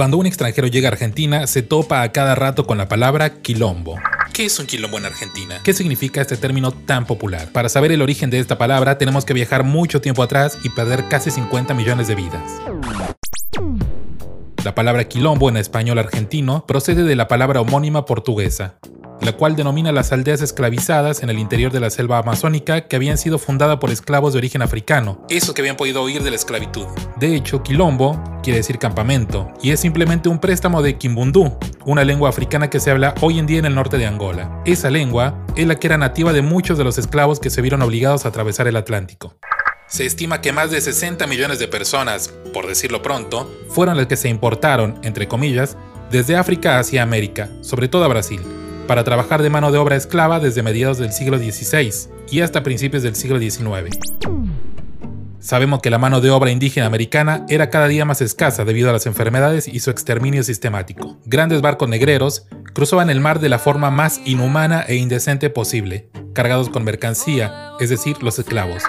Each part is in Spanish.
Cuando un extranjero llega a Argentina, se topa a cada rato con la palabra quilombo. ¿Qué es un quilombo en Argentina? ¿Qué significa este término tan popular? Para saber el origen de esta palabra, tenemos que viajar mucho tiempo atrás y perder casi 50 millones de vidas. La palabra quilombo en español argentino procede de la palabra homónima portuguesa, la cual denomina las aldeas esclavizadas en el interior de la selva amazónica que habían sido fundadas por esclavos de origen africano, eso que habían podido huir de la esclavitud. De hecho, quilombo quiere decir campamento, y es simplemente un préstamo de kimbundú, una lengua africana que se habla hoy en día en el norte de Angola. Esa lengua es la que era nativa de muchos de los esclavos que se vieron obligados a atravesar el Atlántico. Se estima que más de 60 millones de personas, por decirlo pronto, fueron las que se importaron, entre comillas, desde África hacia América, sobre todo a Brasil para trabajar de mano de obra esclava desde mediados del siglo XVI y hasta principios del siglo XIX. Sabemos que la mano de obra indígena americana era cada día más escasa debido a las enfermedades y su exterminio sistemático. Grandes barcos negreros cruzaban el mar de la forma más inhumana e indecente posible, cargados con mercancía, es decir, los esclavos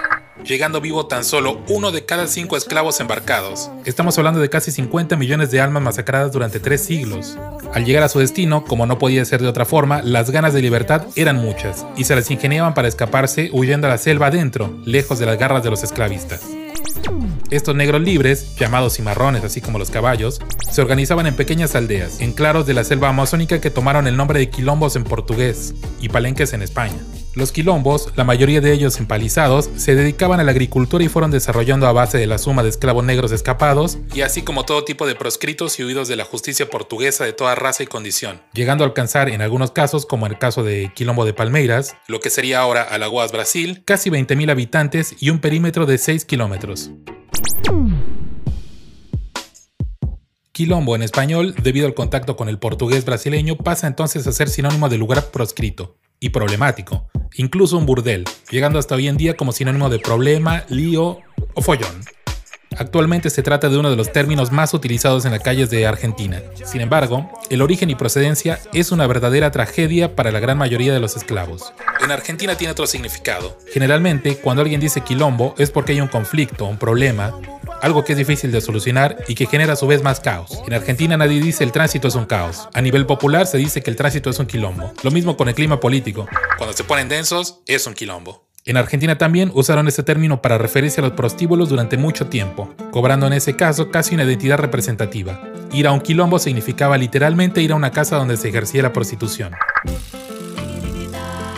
llegando vivo tan solo uno de cada cinco esclavos embarcados. Estamos hablando de casi 50 millones de almas masacradas durante tres siglos. Al llegar a su destino, como no podía ser de otra forma, las ganas de libertad eran muchas, y se las ingeniaban para escaparse huyendo a la selva adentro, lejos de las garras de los esclavistas. Estos negros libres, llamados cimarrones así como los caballos, se organizaban en pequeñas aldeas, en claros de la selva amazónica que tomaron el nombre de quilombos en portugués y palenques en España. Los quilombos, la mayoría de ellos empalizados, se dedicaban a la agricultura y fueron desarrollando a base de la suma de esclavos negros escapados, y así como todo tipo de proscritos y huidos de la justicia portuguesa de toda raza y condición, llegando a alcanzar en algunos casos, como en el caso de Quilombo de Palmeiras, lo que sería ahora Alagoas, Brasil, casi 20.000 habitantes y un perímetro de 6 kilómetros. Quilombo en español, debido al contacto con el portugués brasileño, pasa entonces a ser sinónimo de lugar proscrito y problemático, incluso un burdel, llegando hasta hoy en día como sinónimo de problema, lío o follón. Actualmente se trata de uno de los términos más utilizados en las calles de Argentina. Sin embargo, el origen y procedencia es una verdadera tragedia para la gran mayoría de los esclavos. En Argentina tiene otro significado. Generalmente, cuando alguien dice quilombo es porque hay un conflicto, un problema, algo que es difícil de solucionar y que genera a su vez más caos. En Argentina nadie dice el tránsito es un caos. A nivel popular se dice que el tránsito es un quilombo. Lo mismo con el clima político. Cuando se ponen densos, es un quilombo. En Argentina también usaron este término para referirse a los prostíbulos durante mucho tiempo, cobrando en ese caso casi una identidad representativa. Ir a un quilombo significaba literalmente ir a una casa donde se ejercía la prostitución.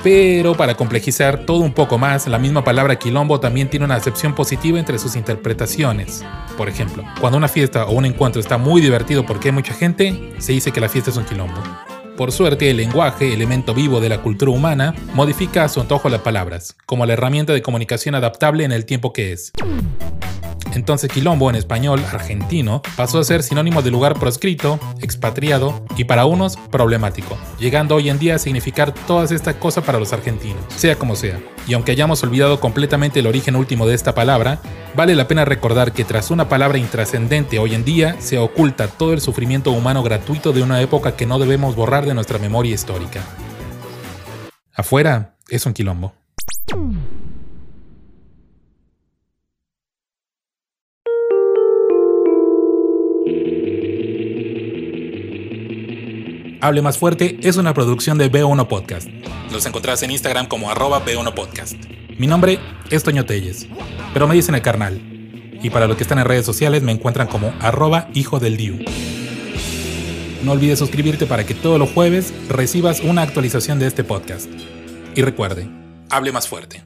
Pero para complejizar todo un poco más, la misma palabra quilombo también tiene una acepción positiva entre sus interpretaciones. Por ejemplo, cuando una fiesta o un encuentro está muy divertido porque hay mucha gente, se dice que la fiesta es un quilombo. Por suerte, el lenguaje, elemento vivo de la cultura humana, modifica a su antojo las palabras, como la herramienta de comunicación adaptable en el tiempo que es. Entonces quilombo en español argentino pasó a ser sinónimo de lugar proscrito, expatriado y para unos problemático, llegando hoy en día a significar todas estas cosas para los argentinos, sea como sea. Y aunque hayamos olvidado completamente el origen último de esta palabra, vale la pena recordar que tras una palabra intrascendente hoy en día se oculta todo el sufrimiento humano gratuito de una época que no debemos borrar de nuestra memoria histórica. Afuera es un quilombo. Hable Más Fuerte es una producción de B1 Podcast. Los encontrás en Instagram como arroba B1 Podcast. Mi nombre es Toño Telles, pero me dicen el carnal. Y para los que están en redes sociales me encuentran como arroba hijo del Diu. No olvides suscribirte para que todos los jueves recibas una actualización de este podcast. Y recuerde, hable más fuerte.